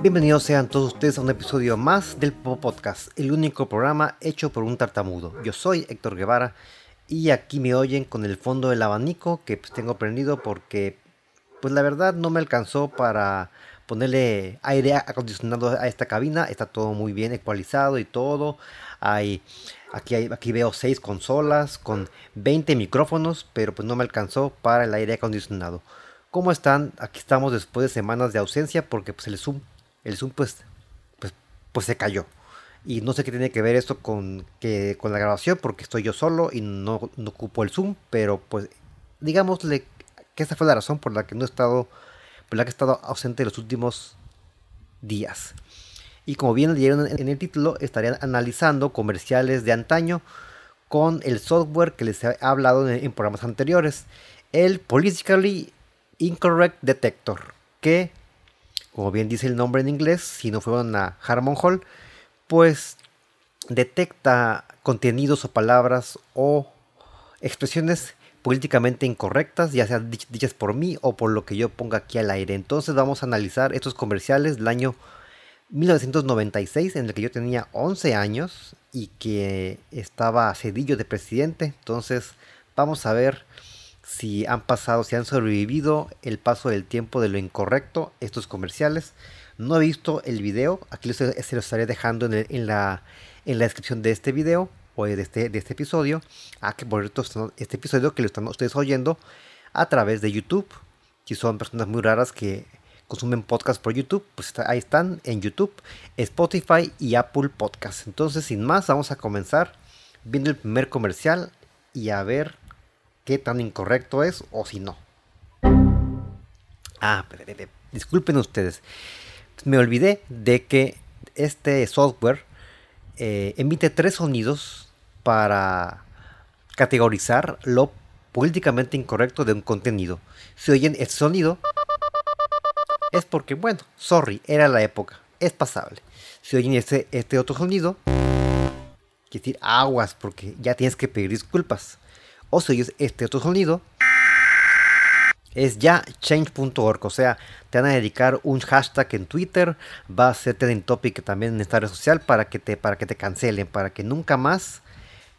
Bienvenidos sean todos ustedes a un episodio más del Popo Podcast, el único programa hecho por un tartamudo. Yo soy Héctor Guevara y aquí me oyen con el fondo del abanico que pues, tengo prendido porque pues la verdad no me alcanzó para ponerle aire acondicionado a esta cabina. Está todo muy bien ecualizado y todo. Hay, aquí, aquí veo 6 consolas con 20 micrófonos, pero pues no me alcanzó para el aire acondicionado. ¿Cómo están? Aquí estamos después de semanas de ausencia porque pues el Zoom el Zoom pues, pues, pues se cayó. Y no sé qué tiene que ver esto con, que, con la grabación, porque estoy yo solo y no, no ocupo el Zoom, pero pues digámosle que esta fue la razón por la que no he estado, por la que he estado ausente los últimos días. Y como bien leyeron en el título, estarían analizando comerciales de antaño con el software que les he hablado en, en programas anteriores, el Politically Incorrect Detector, que como bien dice el nombre en inglés, si no fueron a Harmon Hall, pues detecta contenidos o palabras o expresiones políticamente incorrectas, ya sean dichas por mí o por lo que yo ponga aquí al aire. Entonces vamos a analizar estos comerciales del año 1996, en el que yo tenía 11 años y que estaba cedillo de presidente. Entonces vamos a ver si han pasado, si han sobrevivido el paso del tiempo de lo incorrecto estos comerciales. No he visto el video, aquí se lo estaré dejando en, la, en la descripción de este video o de este, de este episodio. Ah, que por cierto, este episodio que lo están ustedes oyendo a través de YouTube. Si son personas muy raras que consumen podcast por YouTube, pues ahí están en YouTube, Spotify y Apple Podcast. Entonces, sin más, vamos a comenzar viendo el primer comercial y a ver qué tan incorrecto es o si no. Ah, disculpen ustedes. Me olvidé de que este software eh, emite tres sonidos para categorizar lo políticamente incorrecto de un contenido. Si oyen este sonido, es porque, bueno, sorry, era la época, es pasable. Si oyen este, este otro sonido, quiere decir aguas, porque ya tienes que pedir disculpas o si oyes este otro sonido, es ya change.org, o sea, te van a dedicar un hashtag en Twitter, va a ser trending topic también en esta red social para que te, para que te cancelen, para que nunca más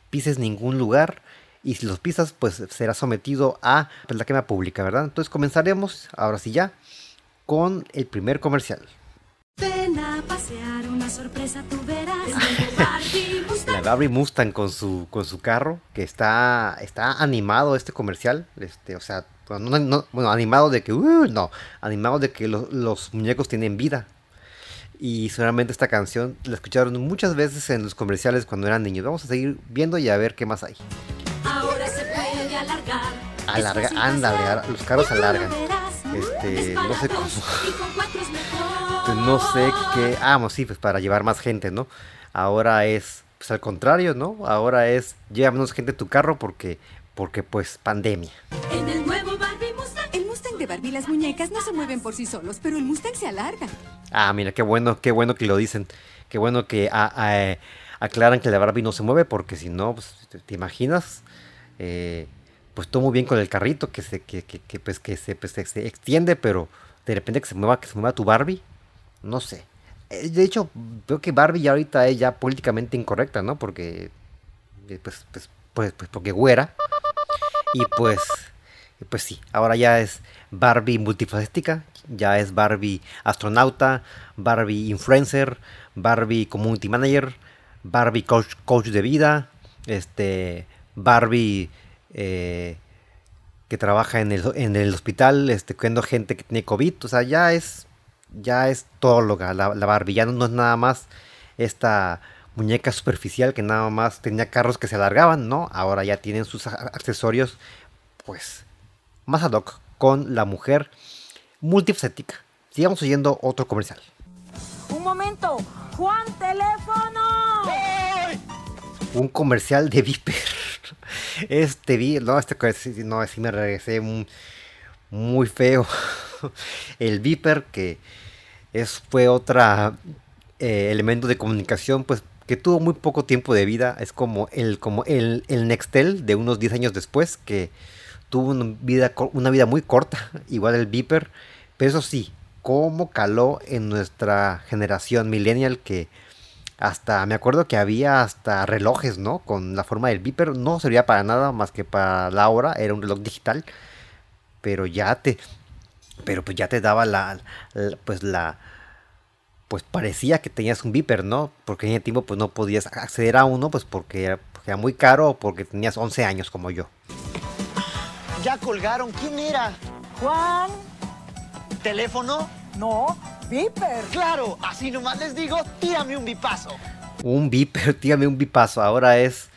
pises ningún lugar y si los pisas pues será sometido a pues, la quema pública, ¿verdad? Entonces comenzaremos, ahora sí ya, con el primer comercial. Ven a pasear, una sorpresa tú verás. La Barbie Mustang con su, con su carro, que está, está animado este comercial. Este, o sea, bueno, animado de que, uh, no, animado de que los muñecos tienen vida. Y seguramente esta canción la escucharon muchas veces en los comerciales cuando eran niños. Vamos a seguir viendo y a ver qué más hay. Ahora se puede alargar. Alarga, ándale, los carros alargan. Este, no sé cómo. Pues, no sé qué. Ah, sí, pues para llevar más gente, ¿no? Ahora es, pues al contrario, ¿no? Ahora es, lleva menos gente a tu carro porque, porque pues pandemia. En el nuevo Barbie Mustang. El Mustang de Barbie, las muñecas no se mueven por sí solos, pero el Mustang se alarga. Ah, mira, qué bueno, qué bueno que lo dicen. Qué bueno que aclaran que la Barbie no se mueve porque si no, pues, ¿te, imaginas? Eh, pues todo muy bien con el carrito que se, que, que, pues, que se, pues, se extiende, pero de repente que se mueva, que se mueva tu Barbie. No sé. Eh, de hecho, veo que Barbie ya ahorita es ya políticamente incorrecta, ¿no? Porque, eh, pues, pues, pues, pues, porque güera. Y pues, pues sí, ahora ya es Barbie multifacética, ya es Barbie astronauta, Barbie influencer, Barbie community manager, Barbie coach, coach de vida, este, Barbie eh, que trabaja en el, en el hospital, este, cuidando gente que tiene COVID, o sea, ya es ya es todo lo la, la Barbie, ya no, es nada más esta muñeca superficial que nada más tenía carros que se alargaban, ¿no? Ahora ya tienen sus accesorios, pues, más ad hoc con la mujer multifacética. Sigamos oyendo otro comercial. Un momento, Juan, teléfono. Un comercial de Viper. Este vi, no, este no, así me regresé muy feo. el Viper, que es, fue otro eh, elemento de comunicación, pues que tuvo muy poco tiempo de vida. Es como el, como el, el Nextel de unos 10 años después, que tuvo una vida, una vida muy corta, igual el Viper. Pero eso sí, cómo caló en nuestra generación millennial que hasta me acuerdo que había hasta relojes, ¿no? Con la forma del beeper, no servía para nada más que para la hora, era un reloj digital, pero ya te pero pues ya te daba la, pues la pues parecía que tenías un beeper, ¿no? Porque en ese tiempo pues no podías acceder a uno pues porque era, porque era muy caro o porque tenías 11 años como yo. Ya colgaron, ¿quién era? Juan, ¿Teléfono? no, Viper. Claro, así nomás les digo, tírame un bipazo. Un beeper, tírame un bipazo, ahora es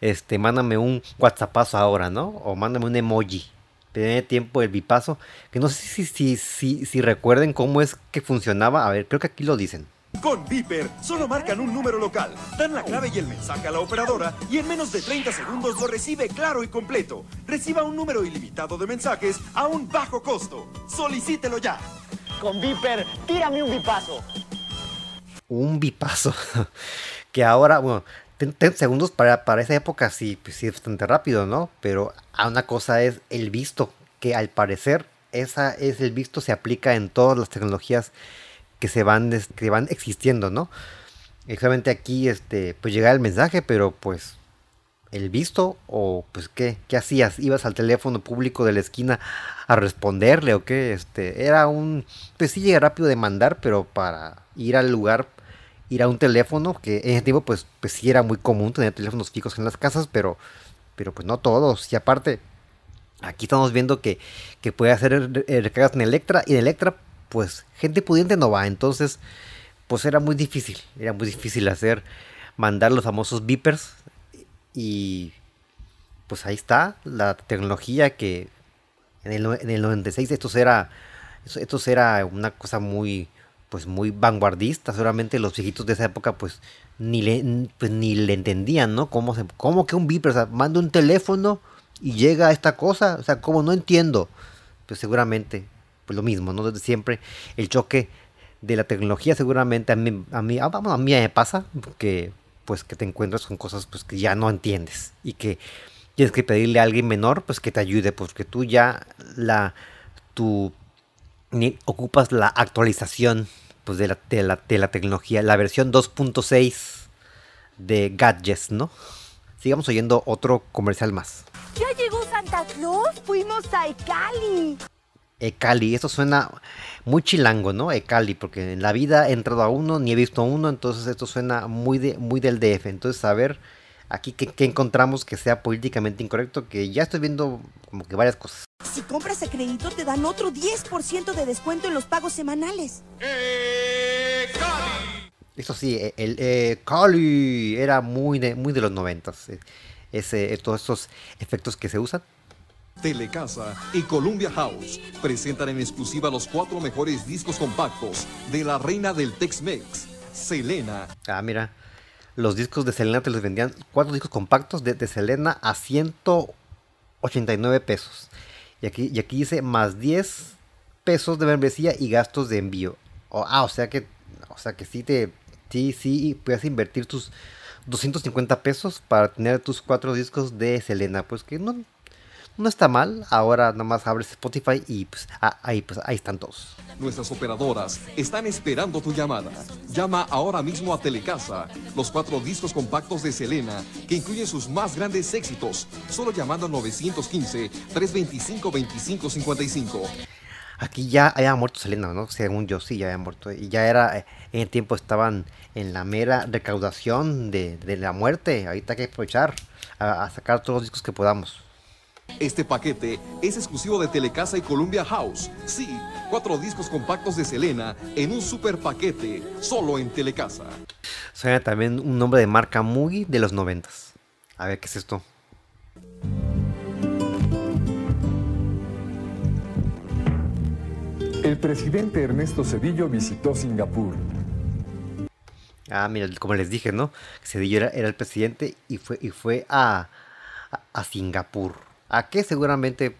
este mándame un WhatsAppazo ahora, ¿no? O mándame un emoji. Ese tiempo el bipazo, que no sé si, si, si, si recuerden cómo es que funcionaba. A ver, creo que aquí lo dicen. Con Viper, solo marcan un número local, dan la clave y el mensaje a la operadora y en menos de 30 segundos lo recibe claro y completo. Reciba un número ilimitado de mensajes a un bajo costo. Solicítelo ya. Con Viper, tírame un bipazo. un bipazo. que ahora, bueno, 30 segundos para, para esa época sí, pues sí es bastante rápido, ¿no? Pero una cosa es el visto, que al parecer esa es el visto se aplica en todas las tecnologías que se van, que van existiendo, ¿no? Exactamente aquí, este, pues llega el mensaje, pero pues el visto o pues qué, qué hacías, ibas al teléfono público de la esquina a responderle o qué, este, era un, pues sí llega rápido de mandar, pero para ir al lugar, ir a un teléfono, que en ese tiempo pues, pues sí era muy común tener teléfonos fijos en las casas, pero, pero pues no todos, y aparte, aquí estamos viendo que, que puede hacer eh, recargas en Electra, y en Electra pues gente pudiente no va, entonces pues era muy difícil, era muy difícil hacer, mandar los famosos beepers. Y pues ahí está la tecnología que en el, en el 96 esto era, esto era una cosa muy pues muy vanguardista, seguramente los viejitos de esa época pues ni le, pues, ni le entendían, ¿no? ¿Cómo, se, cómo que un beeper? O sea, manda un teléfono y llega a esta cosa, o sea, ¿cómo? No entiendo. Pues seguramente, pues lo mismo, ¿no? Desde siempre el choque de la tecnología seguramente a mí, a mí, ah, vamos, a mí me pasa que pues que te encuentras con cosas pues que ya no entiendes y que tienes que pedirle a alguien menor pues que te ayude porque tú ya la tú ni ocupas la actualización pues de la, de la, de la tecnología, la versión 2.6 de Gadgets, ¿no? Sigamos oyendo otro comercial más. ¿Ya llegó Santa Claus? Fuimos a Ecali. Ecali, eso suena muy chilango, ¿no? Ecali, porque en la vida he entrado a uno, ni he visto uno, entonces esto suena muy, de, muy del DF. Entonces, a ver, aquí qué, qué encontramos que sea políticamente incorrecto, que ya estoy viendo como que varias cosas. Si compras a crédito te dan otro 10% de descuento en los pagos semanales. Eso sí, e- el eh, Cali era muy de, muy de los noventas. eh, Ese, eh, todos estos efectos que se usan. Telecasa y Columbia House presentan en exclusiva los cuatro mejores discos compactos de la reina del Tex-Mex, Selena. Ah, mira, los discos de Selena te los vendían, cuatro discos compactos de, Selena a 189 pesos. Y aquí, y aquí dice más 10 pesos de membresía y gastos de envío. O- ah, o sea que, o sea que sí te, sí, sí, puedes invertir tus 250 pesos para tener tus cuatro discos de Selena. Pues que no, no está mal. Ahora nada más abres Spotify y pues ah, ahí, pues ahí están todos. Nuestras operadoras están esperando tu llamada. Llama ahora mismo a Telecasa. Los cuatro discos compactos de Selena, que incluyen sus más grandes éxitos, solo llamando al 915-325-2555. Aquí ya había muerto Selena, ¿no? Según yo, sí, ya había muerto. Y ya era, eh, en el tiempo estaban en la mera recaudación de, de la muerte. Ahorita hay que aprovechar a, a sacar todos los discos que podamos. Este paquete es exclusivo de Telecasa y Columbia House. Sí, cuatro discos compactos de Selena en un super paquete, solo en Telecasa. Suena también un nombre de marca muy de los noventas. A ver, ¿qué es esto? El presidente Ernesto Cedillo visitó Singapur. Ah, mira, como les dije, ¿no? Cedillo era, era el presidente y fue, y fue a, a, a Singapur. ¿A qué? Seguramente,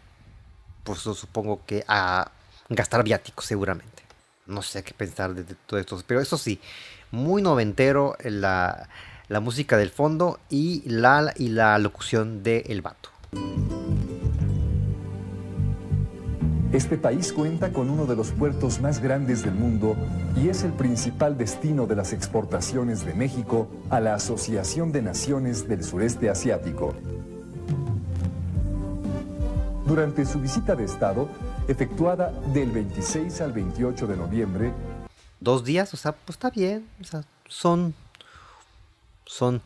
pues supongo que a gastar viáticos, seguramente. No sé qué pensar de, de todo esto. Pero eso sí, muy noventero la, la música del fondo y la, y la locución del vato. Este país cuenta con uno de los puertos más grandes del mundo y es el principal destino de las exportaciones de México a la Asociación de Naciones del Sureste Asiático. Durante su visita de Estado, efectuada del 26 al 28 de noviembre, Dos días, o sea, pues está bien. O sea, son. Son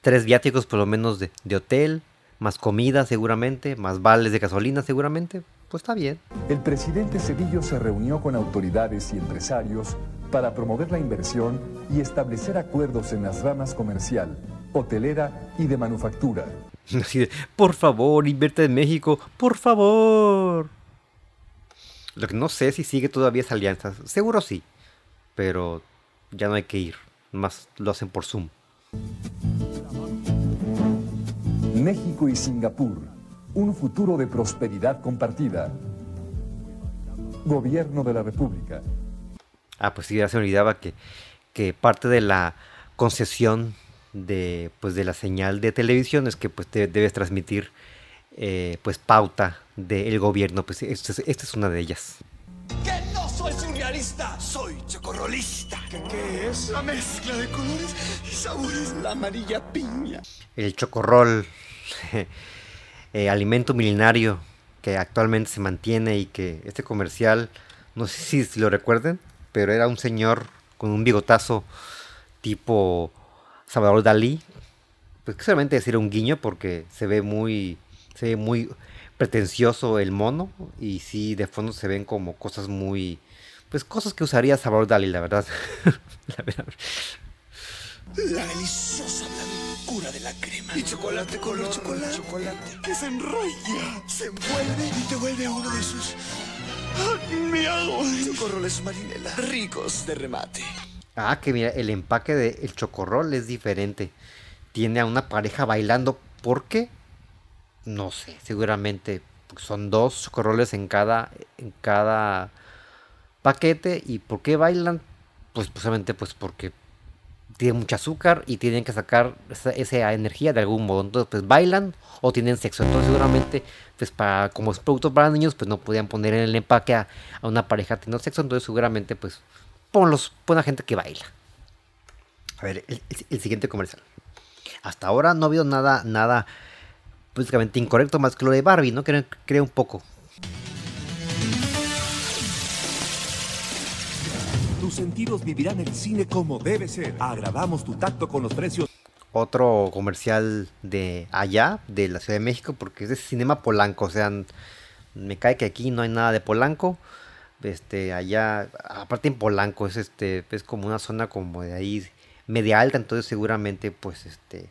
tres viáticos por lo menos de, de hotel, más comida seguramente, más vales de gasolina seguramente. Pues está bien. el presidente Cedillo se reunió con autoridades y empresarios para promover la inversión y establecer acuerdos en las ramas comercial, hotelera y de manufactura. Así de, por favor, invierte en México, por favor. Lo que no sé si sigue todavía esa alianza. Seguro sí. Pero ya no hay que ir. Más lo hacen por Zoom. México y Singapur, un futuro de prosperidad compartida. Gobierno de la República. Ah, pues sí, ya se olvidaba que, que parte de la concesión de, pues, de la señal de televisión es que pues te debes transmitir eh, pues pauta del gobierno. Pues esta es, esta es una de ellas. ¡Que no soy surrealista! ¡Soy chocorrolista! ¿Qué, ¿Qué es? La mezcla de colores y sabores. La amarilla piña. El chocorrol, eh, alimento milenario que actualmente se mantiene y que este comercial, no sé si, si lo recuerden, pero era un señor con un bigotazo tipo Salvador Dalí. Pues que solamente decir un guiño porque se ve muy, se ve muy pretencioso el mono y sí de fondo se ven como cosas muy, pues cosas que usaría Salvador Dalí, la verdad. La verdad. La deliciosa blancura de la crema. Y chocolate color chocolate. chocolate. Que se enrolla, se envuelve y te vuelve uno de sus... ¡Ah, ¡Me hago! Chocorroles marinela. Ricos de remate. Ah, que mira, el empaque del el chocorrol es diferente. Tiene a una pareja bailando. ¿Por qué? No sé, seguramente son dos chocorroles en cada, en cada paquete. ¿Y por qué bailan? Pues posiblemente pues porque tienen mucho azúcar y tienen que sacar esa, esa energía de algún modo. Entonces, pues bailan o tienen sexo. Entonces, seguramente, pues para, como es producto para niños, pues no podían poner en el empaque a, a una pareja teniendo sexo. Entonces, seguramente, pues, ponlos, pon a gente que baila. A ver, el, el- el siguiente comercial. Hasta ahora no ha habido nada, nada, básicamente incorrecto más que lo de Barbie, ¿no? Creo, creo un poco. Tus sentidos vivirán el cine como debe ser. Agravamos tu tacto con los precios. otro comercial de allá, de la Ciudad de México, porque es de cinema polanco. O sea, me cae que aquí no hay nada de polanco. Este, allá, aparte en Polanco, es este, es como una zona como de ahí media alta, entonces seguramente, pues, este,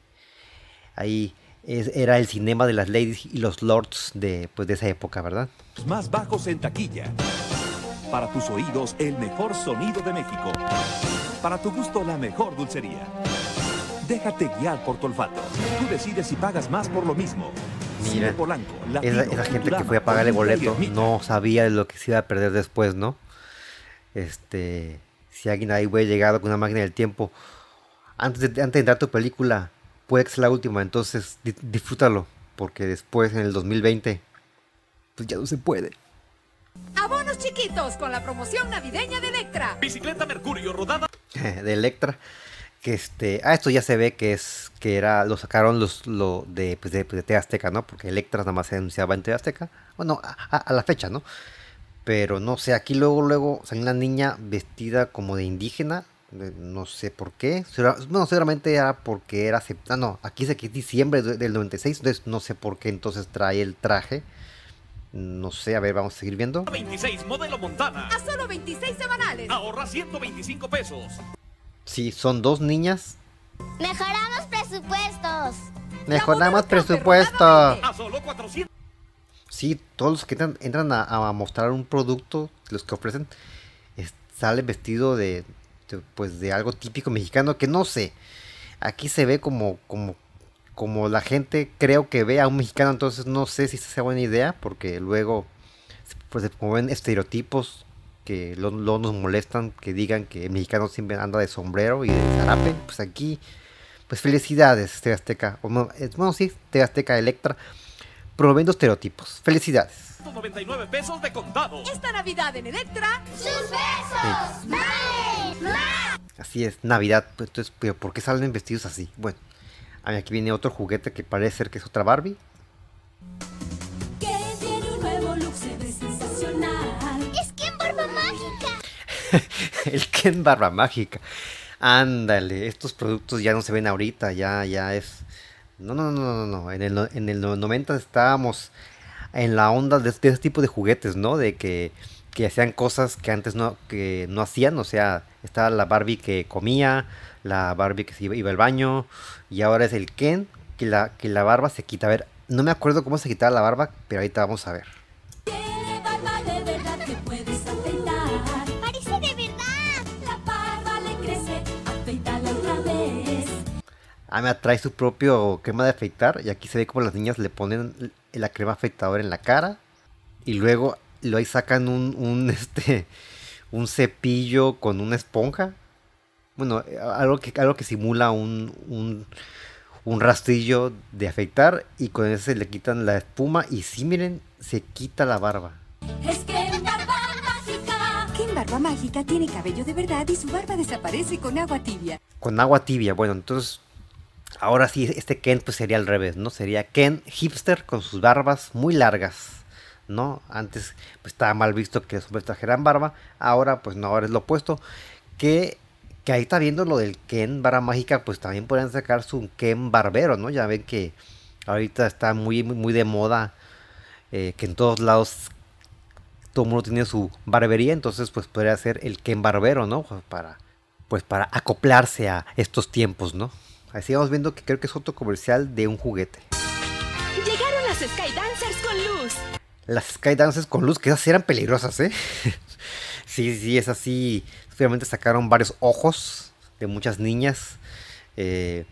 ahí es- era el cinema de las ladies y los lords de, pues, de esa época, ¿verdad? Más bajos en taquilla. Para tus oídos, el mejor sonido de México. Para tu gusto, la mejor dulcería. Déjate guiar por tu olfato. Tú decides si pagas más por lo mismo. Mira, Polanco, esa, Latino, esa gente que fue a pagar el boleto no sabía de lo que se iba a perder después, ¿no? Este, si alguien ahí hubiera llegado con una máquina del tiempo, antes de, antes de entrar a tu película, puede que sea la última, entonces di- disfrútalo, porque después en el 2020, pues ya no se puede. Abonos chiquitos con la promoción navideña de Electra. Bicicleta Mercurio rodada. de Electra. Que este, ah, esto ya se ve que es que era lo sacaron los lo de pues de, pues, de TV Azteca, ¿no? Porque Electra nada más se anunciaba en TV Azteca. Bueno, a, a- a la fecha, ¿no? Pero no sé, aquí luego luego salió una niña vestida como de indígena, de- no sé por qué. Bueno, seguramente era porque era ah, no, aquí dice que es diciembre de- del 96, entonces no sé por qué entonces trae el traje. No sé, a ver, vamos a seguir viendo. 26, modelo Montana. A solo 26 semanales. Ahorra 125 pesos. Sí, son dos niñas. Mejoramos presupuestos. Mejoramos modelo presupuesto. nuevamente. A solo 400. Sí, todos los que entran, entran a, a mostrar un producto, los que ofrecen, es- salen vestido de, de, pues de algo típico mexicano que no sé. Aquí se ve como, como, como la gente creo que ve a un mexicano, entonces no sé si esa sea buena idea, porque luego pues se promueven estereotipos que lo- luego nos molestan, que digan que el mexicano siempre anda de sombrero y de zarape. Pues aquí, pues felicidades, TV Azteca. O no, es- bueno, sí, TV Azteca Electra promoviendo estereotipos. Felicidades. 99 pesos de contado. Esta Navidad en Electra. ¡Sus besos! ¡Más! Así es, Navidad. pues, Entonces, ¿pero ¿por qué salen vestidos así? Bueno, aquí viene otro juguete que parece ser que es otra Barbie. El Ken Barba Mágica. Ándale, estos productos ya no se ven ahorita, ya, ya es. No, no, no, no, no. En el, en el no- 90 estábamos en la onda de, de ese tipo de juguetes, ¿no? De que, que hacían cosas que antes no, que no hacían. O sea, estaba la Barbie que comía, la Barbie que se iba, iba al baño. Y ahora es el Ken que la, que la barba se quita. A ver, no me acuerdo cómo se quitaba la barba, pero ahorita vamos a ver. Ah, me trae su propio crema de afeitar. Y aquí se ve como las niñas le ponen la crema afeitadora en la cara. Y luego lo ahí sacan un, un, este un cepillo con una esponja. Bueno, algo que, algo que simula un, un, un rastrillo de afeitar. Y con ese le quitan la espuma. Y sí, miren, se quita la barba. Es que barba mágica. Ken Barba Mágica tiene cabello de verdad y su barba desaparece con agua tibia. Con agua tibia. Bueno, entonces. Ahora sí, este Ken pues sería al revés, ¿no? Sería Ken hipster con sus barbas muy largas, ¿no? Antes pues estaba mal visto que los hombres trajeran barba, ahora pues no, ahora es lo opuesto. Que, que ahí está viendo lo del Ken barba mágica, pues también podrían sacar su Ken barbero, ¿no? Ya ven que ahorita está muy, muy, muy de moda, eh, que en todos lados todo el mundo tiene su barbería, entonces pues podría ser el Ken barbero, ¿no? Pues para, pues para acoplarse a estos tiempos, ¿no? Así vamos viendo que creo que es otro comercial de un juguete. Llegaron las Skydancers con luz. Las Skydances con luz, que esas eran peligrosas, ¿eh? sí, sí, es así. Obviamente sacaron varios ojos de muchas niñas. eh,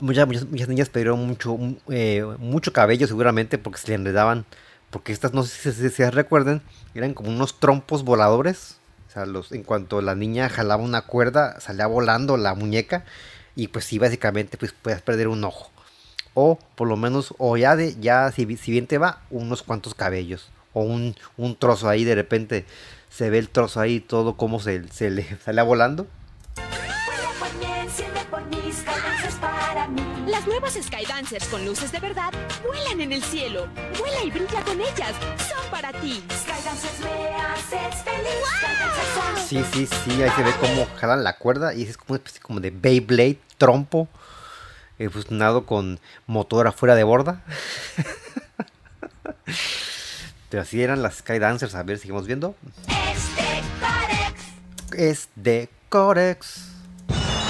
muchas, muchas, muchas niñas perdieron mucho, mu- eh, mucho cabello seguramente porque se le enredaban. Porque estas, no sé si, si- si se recuerden, eran como unos trompos voladores. O sea, los, en cuanto la niña jalaba una cuerda, salía volando la muñeca. Y pues sí, básicamente pues puedes perder un ojo. O por lo menos, o ya de, ya si, si bien te va, unos cuantos cabellos. O un, un trozo ahí, de repente se ve el trozo ahí, todo como se, se le sale volando. Skydancers con luces de verdad vuelan en el cielo. Vuela y brinca con ellas. Son para ti. Skydancers me haces feliz. Skydancers son Sí, sí, sí, ahí se ve como jalan la cuerda y es como una especie como de Beyblade, trompo, eh, fusionado con motor afuera de borda. Pero así eran las Skydancers, a ver, seguimos viendo. este Corex. Es de Corex.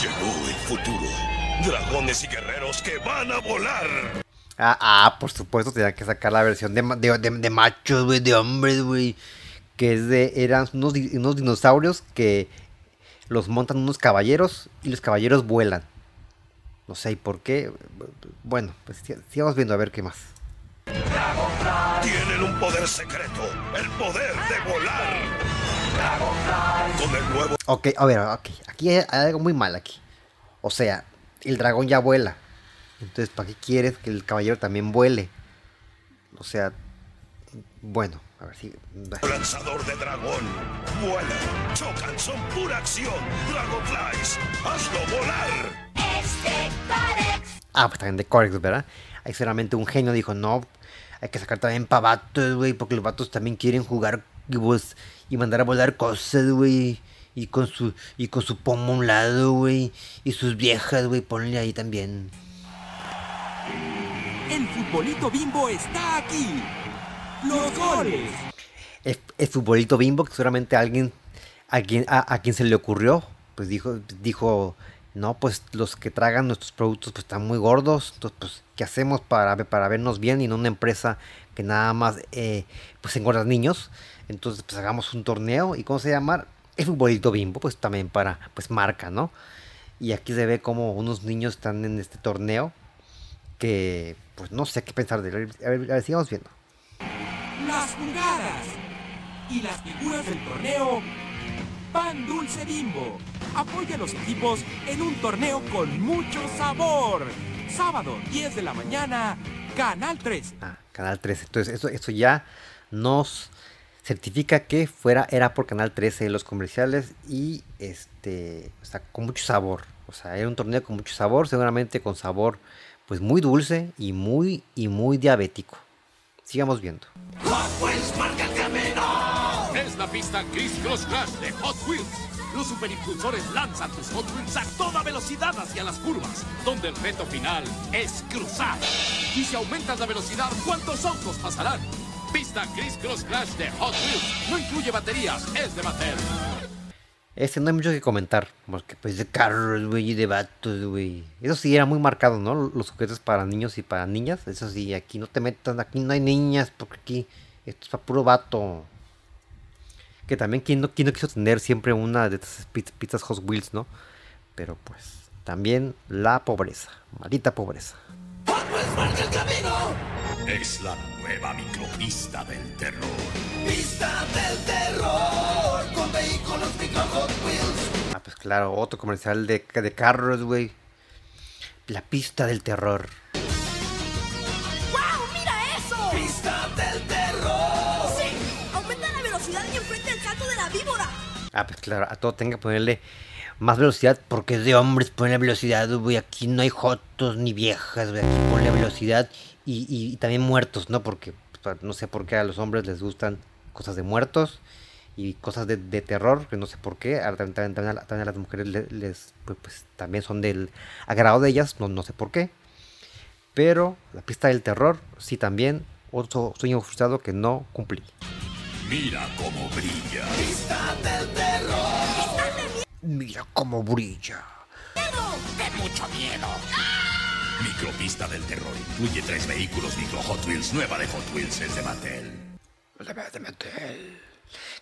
Llegó el futuro. Dragones y guerreros que van a volar. Ah, ah, por supuesto, tenían que sacar la versión de, de, de- de machos, güey, de hombres, güey. Que es de, eran unos, unos dinosaurios que los montan unos caballeros y los caballeros vuelan. No sé, ¿y por qué? Bueno, pues sigamos viendo a ver qué más. Tienen un poder secreto. El poder de volar. Con el nuevo Ok, a ver, ok. Aquí hay, hay algo muy mal aquí. O sea, el dragón ya vuela. Entonces, ¿para qué quieres que el caballero también vuele? O sea, bueno, a ver si... lanzador de dragón. Vuelan, chocan, son pura acción. Dragonflies, hazlo volar. Este Corex. Ah, pues también de Corex, ¿verdad? Ahí solamente un genio dijo, no, hay que sacar también para vatos, güey, porque los vatos también quieren jugar y, pues, y mandar a volar cosas, güey. Y con su y con su pomo a un lado, güey. Y sus viejas, güey, ponle ahí también. El futbolito bimbo está aquí. Los goles. El, el futbolito bimbo, que seguramente alguien, a quien, a, a quien se le ocurrió, pues dijo, dijo, no, pues los que tragan nuestros productos pues están muy gordos, entonces pues, ¿qué hacemos para, para vernos bien y no una empresa que nada más eh, pues engorda niños? Entonces pues hagamos un torneo y ¿cómo se llama? El futbolito bimbo, pues también para, pues marca, ¿no? Y aquí se ve como unos niños están en este torneo que pues no sé qué pensar de él. A ver, a ver, sigamos viendo. Las jugadas. Y las figuras del torneo. Pan Dulce Bimbo. Apoya a los equipos en un torneo con mucho sabor. Sábado, 10 de la mañana, Canal 13. Ah, Canal 13. Entonces, eso, eso ya nos certifica que fuera era por Canal 13 los comerciales y este, o sea, con mucho sabor. O sea, era un torneo con mucho sabor, seguramente con sabor pues muy dulce y muy y muy diabético. Sigamos viendo. Hot Wheels marca el camino. Es la pista Chris Cross Crash de Hot Wheels. Los superimpulsores lanzan tus Hot Wheels a toda velocidad hacia las curvas, donde el reto final es cruzar. Y si aumentas la velocidad, ¿cuántos autos pasarán? Pista Chris Cross Crash de Hot Wheels. No incluye baterías, es de Mattel. Este no hay mucho que comentar, porque pues de carros, güey, y de vatos, güey. Eso sí era muy marcado, ¿no? Los juguetes para niños y para niñas. Eso sí, aquí no te metas, aquí no hay niñas, porque aquí esto es para puro vato. Que también, ¿quién no, quién no quiso tener siempre una de estas pizzas Hot Wheels, no? Pero pues, también la pobreza, maldita pobreza. Hot Wheels marca el camino. Nueva micropista del terror. Pista del terror. Con vehículos micro Hot Wheels. Ah, pues claro, otro comercial de, de carros, güey. La pista del terror. ¡Wow! ¡Mira eso! Pista del terror. ¡Sí! ¡Aumenta la velocidad y enfrenta el salto de la víbora! Ah, pues claro, a todo tenga que ponerle más velocidad porque es de hombres ponerle velocidad, güey. Aquí no hay jotos ni viejas, güey. Aquí ponle velocidad y, y- y también muertos, ¿no? Porque pues, no sé por qué a los hombres les gustan cosas de muertos y cosas de, de terror, que no sé por qué. Ahora También, también- también a, también a las mujeres le- les, pues, pues, también son del agrado de ellas, no, no sé por qué. Pero la pista del terror, sí también, otro sueño frustrado que no cumplí. Mira cómo brilla. Pista del terror. Mira cómo brilla. ¡Qué mucho miedo! Micropista del terror incluye tres vehículos micro Hot Wheels. Nueva de Hot Wheels es de Mattel.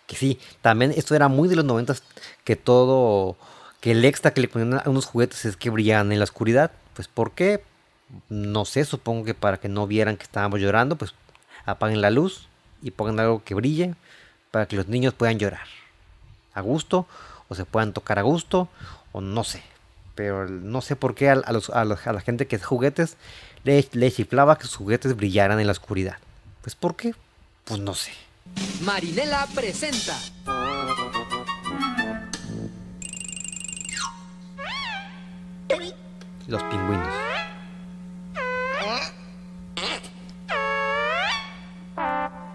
Que sí, también esto era muy de los noventas que todo, que el extra que le ponían a unos juguetes es que brillaban en la oscuridad. Pues ¿por qué? No sé, supongo que para que no vieran que estábamos llorando, pues apaguen la luz y pongan algo que brille para que los niños puedan llorar a gusto o se puedan tocar a gusto o no sé. Pero no sé por qué a, a los- a los- a la gente que hace juguetes le, le chiflaba que sus juguetes brillaran en la oscuridad. Pues ¿por qué? Pues no sé. Marinela presenta. Los pingüinos.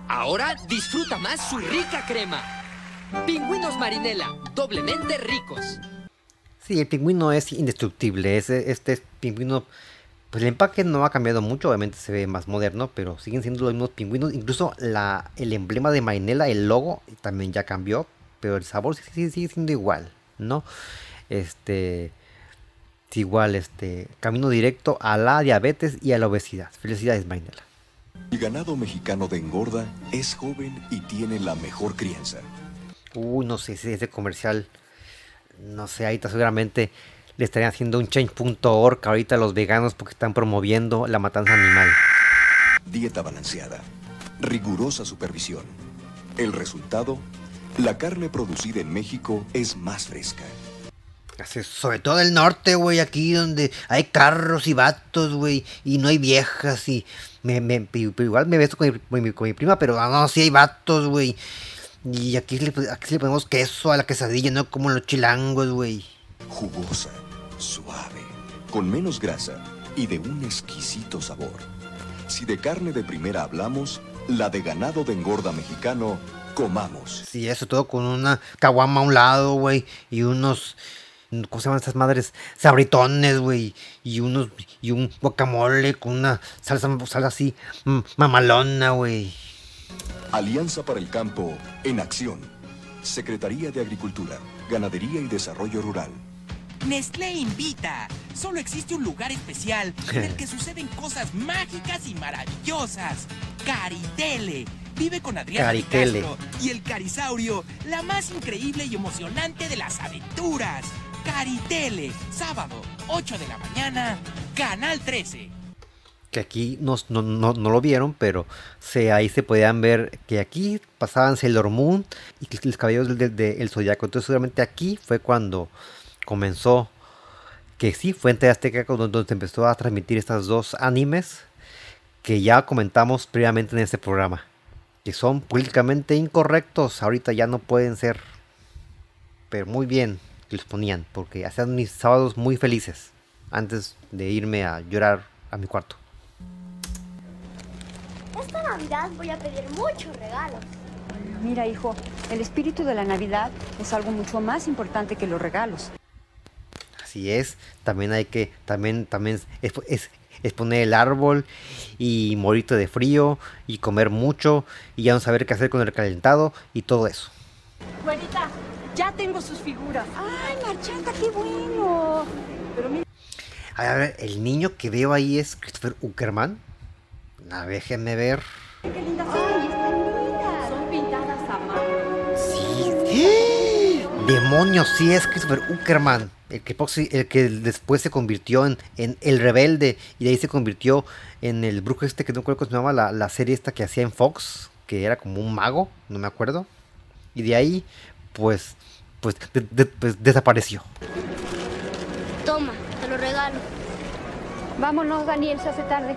Ahora disfruta más su rica crema. Pingüinos Marinela, doblemente ricos. Sí, el pingüino es indestructible. Este es pingüino. Pues el empaque no ha cambiado mucho, obviamente se ve más moderno, pero siguen siendo los mismos pingüinos. Incluso la, el emblema de Marinela, el logo, también ya cambió, pero el sabor sí, sí- sigue siendo igual, ¿no? Este. es igual, este. Camino directo a la diabetes y a la obesidad. Felicidades, Marinela. El ganado mexicano de engorda es joven y tiene la mejor crianza. Uy, no sé si ese comercial. No sé, ahorita seguramente le estarían haciendo un change.org ahorita a los veganos porque están promoviendo la matanza animal. Dieta balanceada. Rigurosa supervisión. El resultado, la carne producida en México es más fresca. Así, sobre todo el norte, güey, aquí donde hay carros y vatos, güey, y no hay viejas, y me, igual me beso con mi, con mi- con mi prima, pero ah, no, sí hay vatos, güey. Y aquí le, aquí le ponemos queso a la quesadilla, no como los chilangos, güey. Jugosa, suave, con menos grasa y de un exquisito sabor. Si de carne de primera hablamos, la de ganado de engorda mexicano, comamos. Sí, eso todo con una caguama a un lado, güey, y unos, ¿cómo se llaman estas madres? Sabritones, güey, y unos, y un guacamole con una salsa, salsa así, mm, mamalona, güey. Alianza para el Campo en acción. Secretaría de Agricultura, Ganadería y Desarrollo Rural. Nestlé invita. Solo existe un lugar especial en el que suceden cosas mágicas y maravillosas. Caritele. Vive con Adriana de Caritele. Castro y el Carisaurio, la más increíble y emocionante de las aventuras. Caritele, sábado, 8 de la mañana, Canal 13. Que aquí no, no, no- no lo vieron, pero se, ahí se podían ver que aquí pasaban Sailor Moon y los caballeros del del- del Zodiaco. Entonces, seguramente aquí fue cuando comenzó, que sí, fue en Azteca donde se empezó a transmitir estas dos animes que ya comentamos previamente en este programa, que son políticamente incorrectos, ahorita ya no pueden ser, pero muy bien que los ponían, porque hacían mis sábados muy felices antes de irme a llorar a mi cuarto. Esta Navidad voy a pedir muchos regalos. Mira, hijo, el espíritu de la Navidad es algo mucho más importante que los regalos. Así es, también hay que, también, también es, es, es poner el árbol y morirte de frío y comer mucho y ya no saber qué hacer con el calentado y todo eso. Güerita, ya tengo sus figuras. Ay, Marchanta, qué bueno. Pero mira... A ver, el niño que veo ahí es Christopher Uckerman. A déjenme ver. Qué lindas son. están lindas. Son pintadas a mano. Sí. Demonios, sí es Christopher Uckerman. El que, el que después se convirtió en, en, El Rebelde. Y de ahí se convirtió en el brujo este que no recuerdo cómo se llamaba la, la, serie esta que hacía en Fox. Que era como un mago, no me acuerdo. Y de ahí, pues, pues, de, de, pues desapareció. Toma, te lo regalo. Vámonos, Daniel, se hace tarde.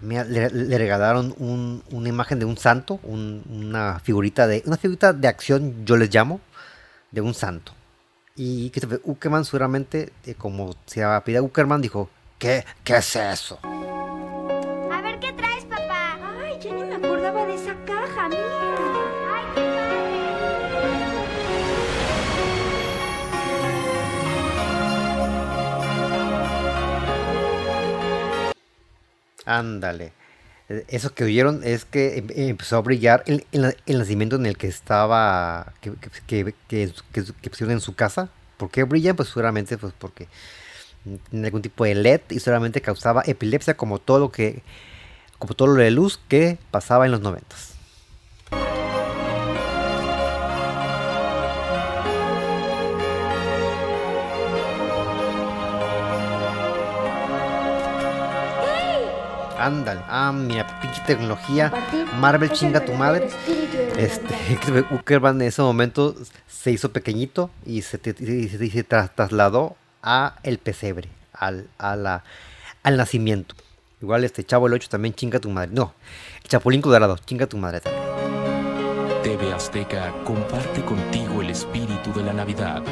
Mira, le, le, regalaron un, una imagen de un santo, un, una figurita de una figurita de acción, yo les llamo, de un santo. Y que Uckerman seguramente, eh, como se apellida Uckerman, dijo, ¿qué, ¿qué es eso? Ándale. Eso que oyeron es que empezó a brillar el, nacimiento en el que estaba, que, que, que, que, pusieron en su casa. ¿Por qué brillan? Pues seguramente pues porque tiene algún tipo de LED y seguramente causaba epilepsia como todo lo que, como todo lo de luz que pasaba en los noventas. Ándale, ah, mira, pinche tecnología. Marvel chinga tu madre. Este, Uckerman en ese momento se hizo pequeñito y se, y se, y se trasladó a el pesebre, al, a la, al nacimiento. Igual este chavo el 8 también chinga tu madre. No, el Chapulín Colorado, chinga tu madre también. TV Azteca comparte contigo el espíritu de la Navidad.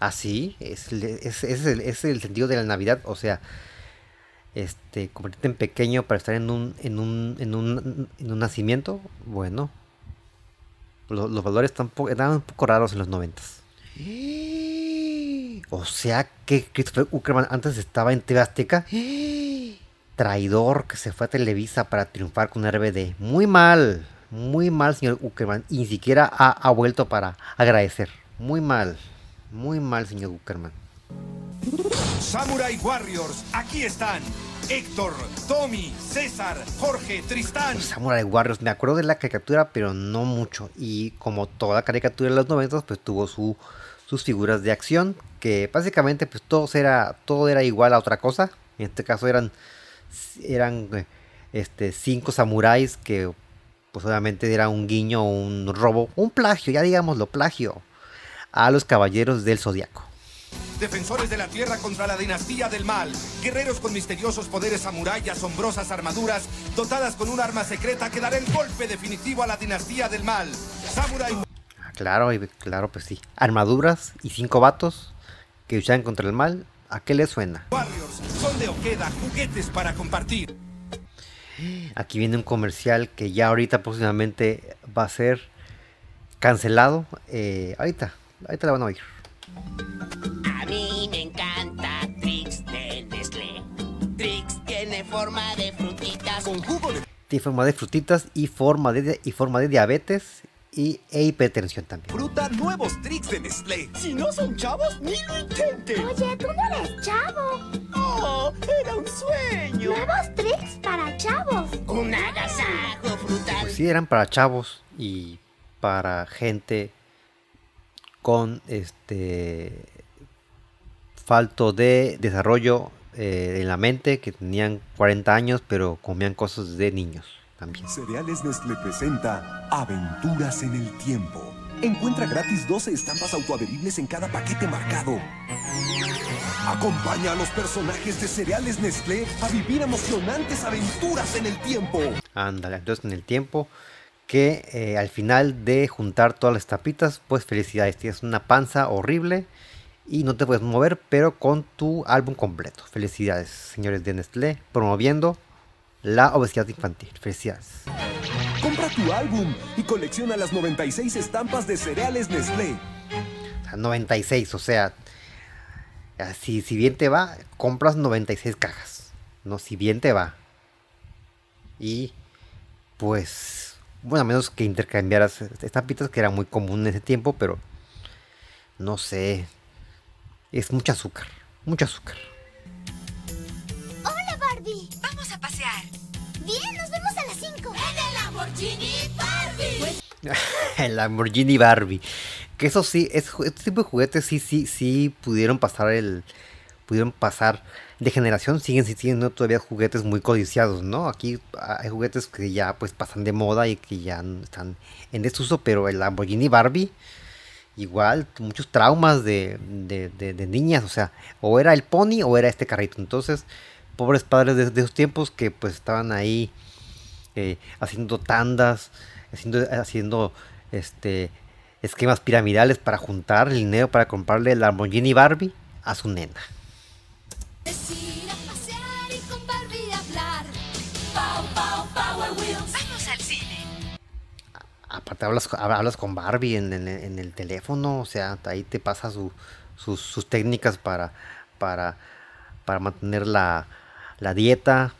Así, es, es, es, el, es, el, sentido de la Navidad, o sea, este, convertirte en pequeño para estar en un, en un, en un, en un nacimiento, bueno, los, los valores están eran un poco raros en los noventas. O sea que Christopher Uckerman antes estaba en TV Azteca. Traidor que se fue a Televisa para triunfar con RBD. Muy mal, muy mal, señor Uckerman. Y ni siquiera ha, ha vuelto para agradecer. Muy mal. Muy mal, señor Uckerman. Samurai Warriors, aquí están. Héctor, Tommy, César, Jorge, Tristán. Los Samurai Warriors, me acuerdo de la caricatura, pero no mucho. Y como toda caricatura de los 90, pues tuvo su, sus figuras de acción. Que básicamente, pues todo era, todo era igual a otra cosa. En este caso eran, eran este, cinco samuráis que, pues obviamente era un guiño, un robo, un plagio, ya digámoslo, plagio a los caballeros del zodiaco. Defensores de la tierra contra la dinastía del mal. Guerreros con misteriosos poderes samurái y asombrosas armaduras, dotadas con un arma secreta que dará el golpe definitivo a la dinastía del mal. Samurai. Claro, claro, pues sí. Armaduras y cinco vatos que luchan contra el mal. ¿A qué le suena? Warriors son de juguetes para compartir. Aquí viene un comercial que ya ahorita próximamente va a ser cancelado. Eh, ahorita, ahorita la van a oír. A mí me encanta Trix de Nestlé. Trix tiene forma de frutitas. Con jugo de... Tiene forma de frutitas y forma de, y forma de diabetes y e hipertensión también. Fruta nuevos Trix de Nestlé. Si no son chavos, ni lo intenten. Oye, tú no eres chavo. Oh, era un sueño. Nuevos Trix para chavos. Un agasajo frutal. Pues sí, eran para chavos y para gente con este falto de desarrollo eh, en la mente que tenían 40 años pero comían cosas de niños también. Cereales Nestlé presenta Aventuras en el Tiempo. Encuentra gratis 12 estampas autoadheribles en cada paquete marcado. Acompaña a los personajes de cereales Nestlé a vivir emocionantes aventuras en el tiempo. Ándale, entonces en el tiempo que eh, al final de juntar todas las tapitas, pues felicidades, tienes una panza horrible y no te puedes mover, pero con tu álbum completo. Felicidades, señores de Nestlé, promoviendo la obesidad infantil. Felicidades. Compra tu álbum y colecciona las 96 estampas de cereales Nestlé. O sea, 96, o sea, si, si bien te va, compras 96 cajas. No, si bien te va. Y pues, bueno, a menos que intercambiaras estampitas, que era muy común en ese tiempo, pero no sé. Es mucho azúcar, mucho azúcar. Hola, Barbie. Vamos a pasear. Bien, nos vemos a las 5. En el Lamborghini Barbie. el Lamborghini Barbie. Que eso sí, es, este tipo de juguetes sí, sí, sí pudieron pasar el. Pudieron pasar de generación, siguen siendo todavía juguetes muy codiciados, ¿no? Aquí hay juguetes que ya pues pasan de moda y que ya están en desuso, pero el Lamborghini Barbie, igual, muchos traumas de, de, niñas, o sea, o era el pony o era este carrito. Entonces, pobres padres de, de esos tiempos que pues estaban ahí eh, haciendo tandas, haciendo, haciendo este esquemas piramidales para juntar el dinero para comprarle el Lamborghini Barbie a su nena. Ir a pasear y con Barbie hablar. Pow, pow, Power Wheels. Vamos al cine. Aparte hablas, hablas con Barbie en, en- en el teléfono, o sea, ahí te pasa su- sus, sus técnicas para, para, para mantener la, la dieta,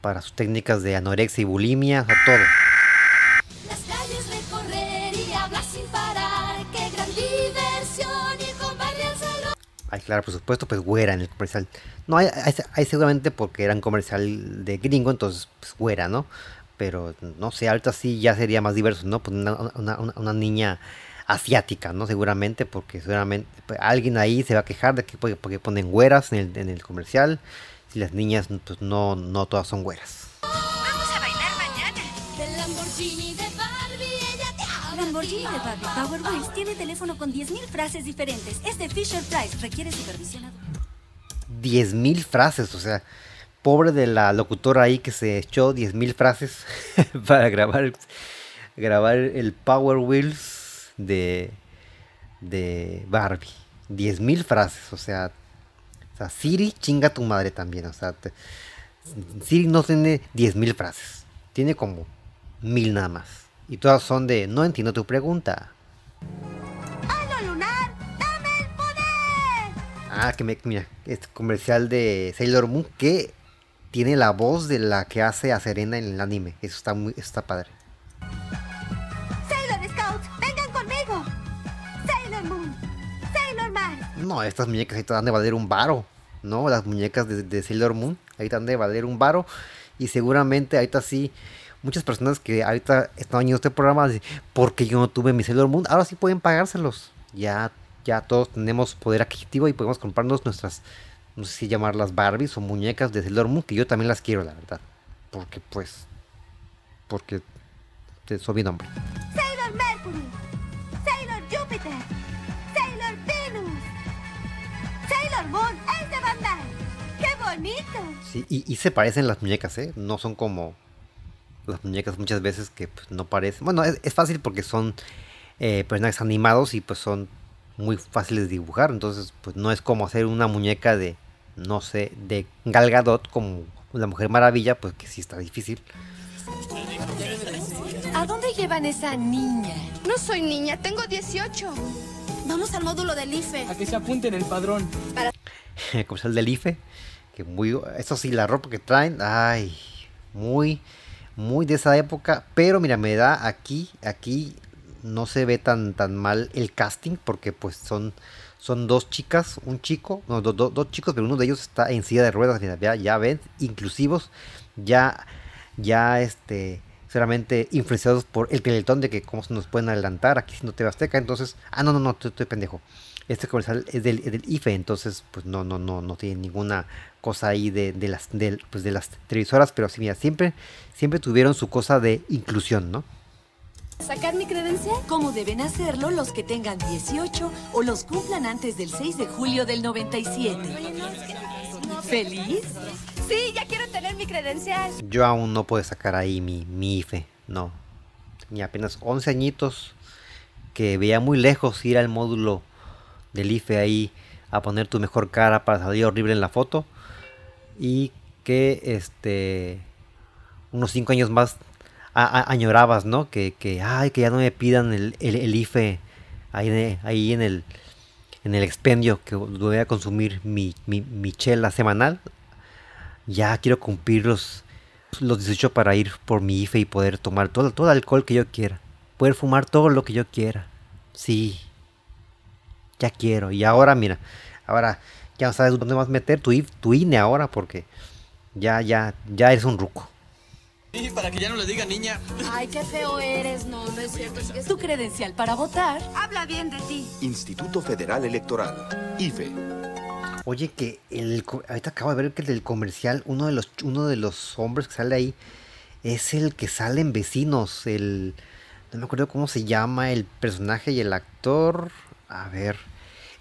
para sus técnicas de anorexia y bulimia, o sea, todo. Ay, claro, por supuesto, pues güera en el comercial. No, hay, hay- hay seguramente porque era un comercial de gringo, entonces pues güera, ¿no? Pero no sé, ahorita sí ya sería más diverso, ¿no? Pues una, una- una- niña asiática, ¿no? Seguramente, porque seguramente pues, alguien ahí se va a quejar de que porque, porque ponen güeras en el, en el comercial. Si las niñas, pues no, no todas son güeras. Vamos a bailar mañana. Del Lamborghini de Barbie. Lamborghini de Power Wheels tiene teléfono con 10.000 frases diferentes. Es de Fisher Price. Requiere supervisión adulta. 10.000 frases, o sea, pobre de la locutora ahí que se echó 10.000 frases para grabar, grabar el Power Wheels de, de Barbie. 10.000 frases, o sea, o sea, Siri chinga tu madre también, o sea, te- Siri no tiene 10.000 frases, tiene como mil nada más. Y todas son de, no entiendo tu pregunta. ¡Halo lunar! ¡Dame el poder! Ah, que me, mira, este comercial de Sailor Moon que tiene la voz de la que hace a Serena en el anime. Eso está muy, está padre. Sailor Scouts, vengan conmigo. Sailor Moon. Sailor Mars. No, estas muñecas ahí te dan de valer un varo. ¿No? Las muñecas de, de Sailor Moon. Ahí te dan de valer un varo. Y seguramente ahorita sí. Muchas personas que ahorita están viendo este programa dicen, porque yo no tuve mi Sailor Moon, ahora sí pueden pagárselos. Ya, ya todos tenemos poder adquisitivo y podemos comprarnos nuestras, no sé si llamarlas Barbies o muñecas de Sailor Moon, que yo también las quiero, la verdad. Porque pues, porque soy bien hombre. Sailor Mercury. Sailor Júpiter. Sailor Venus. Sailor Moon es de Bandai. ¡Qué bonito! Sí, y, y se parecen las muñecas, ¿eh? No son como las muñecas muchas veces que pues, no parecen. Bueno, es, es fácil porque son eh, personajes animados y pues son muy fáciles de dibujar. Entonces, pues no es como hacer una muñeca de, no sé, de Gal Gadot como la Mujer Maravilla, pues que sí está difícil. ¿A dónde llevan esa niña? No soy niña, tengo 18. Vamos al módulo del IFE. A que se apunte en el padrón. Para... el comercial del IFE. Que muy. Eso sí, la ropa que traen. Ay. Muy. Muy de esa época. Pero mira, me da aquí. Aquí no se ve tan, tan mal el casting. Porque pues son. Son dos chicas, un chico, no, do- do- dos chicos, pero uno de ellos está en silla de ruedas, ya, ya ven, inclusivos, ya, ya, este, solamente influenciados por el teletón de que cómo se nos pueden adelantar aquí siendo TV Azteca, entonces, ah, no, no, no, estoy, estoy pendejo, este comercial es del, es del IFE, entonces pues no, no, no, no tiene ninguna cosa ahí de, de las de, pues, de las televisoras, pero sí, mira, siempre, siempre tuvieron su cosa de inclusión, ¿no? ¿Sacar mi credencial? Como deben hacerlo los que tengan 18 o los cumplan antes del 6 de julio del 97. ¿Feliz? Sí, ya quiero tener mi credencial. Yo aún no puedo sacar ahí mi, mi IFE, no. Tenía apenas 11 añitos que veía muy lejos ir al módulo del IFE ahí a poner tu mejor cara para salir horrible en la foto. Y que este unos 5 años más añorabas, ¿no? Que, que, ay, que ya no me pidan el, el- IFE ahí, ahí en el en el expendio que voy a consumir mi, mi, mi chela semanal. Ya quiero cumplir los, los 18 para ir por mi IFE y poder tomar todo, todo el alcohol que yo quiera. Poder fumar todo lo que yo quiera. Sí. Ya quiero. Y ahora, mira. Ahora ya no sabes dónde vas a meter tu, IF tu INE ahora porque ya, ya, ya eres un ruco. Y para que ya no le diga niña. Ay, qué feo eres. No, no es cierto. Es Tu credencial para votar. Habla bien de ti. Instituto Federal Electoral, IFE. Oye, que el, ahorita acabo de ver que el del comercial, uno de los, uno de los hombres que sale ahí, es el que sale en Vecinos, el, no me acuerdo cómo se llama el personaje y el actor, a ver,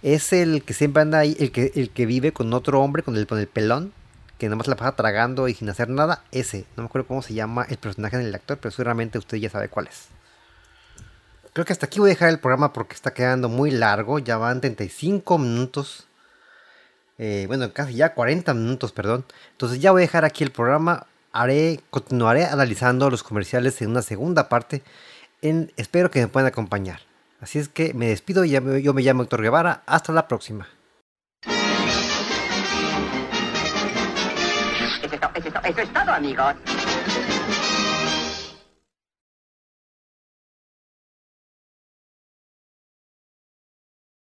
es el que siempre anda ahí, el que, el que vive con otro hombre, con el, con el pelón, que nada más la pasa tragando y sin hacer nada, ese, no me acuerdo cómo se llama el personaje del actor, pero seguramente usted ya sabe cuál es. Creo que hasta aquí voy a dejar el programa porque está quedando muy largo, ya van 35 minutos. Eh, bueno, casi ya 40 minutos, perdón. Entonces ya voy a dejar aquí el programa. Haré, continuaré analizando los comerciales en una segunda parte. Espero que me puedan acompañar. Así es que me despido. Me- yo me llamo Héctor Guevara. Hasta la próxima. Eso es todo, amigos.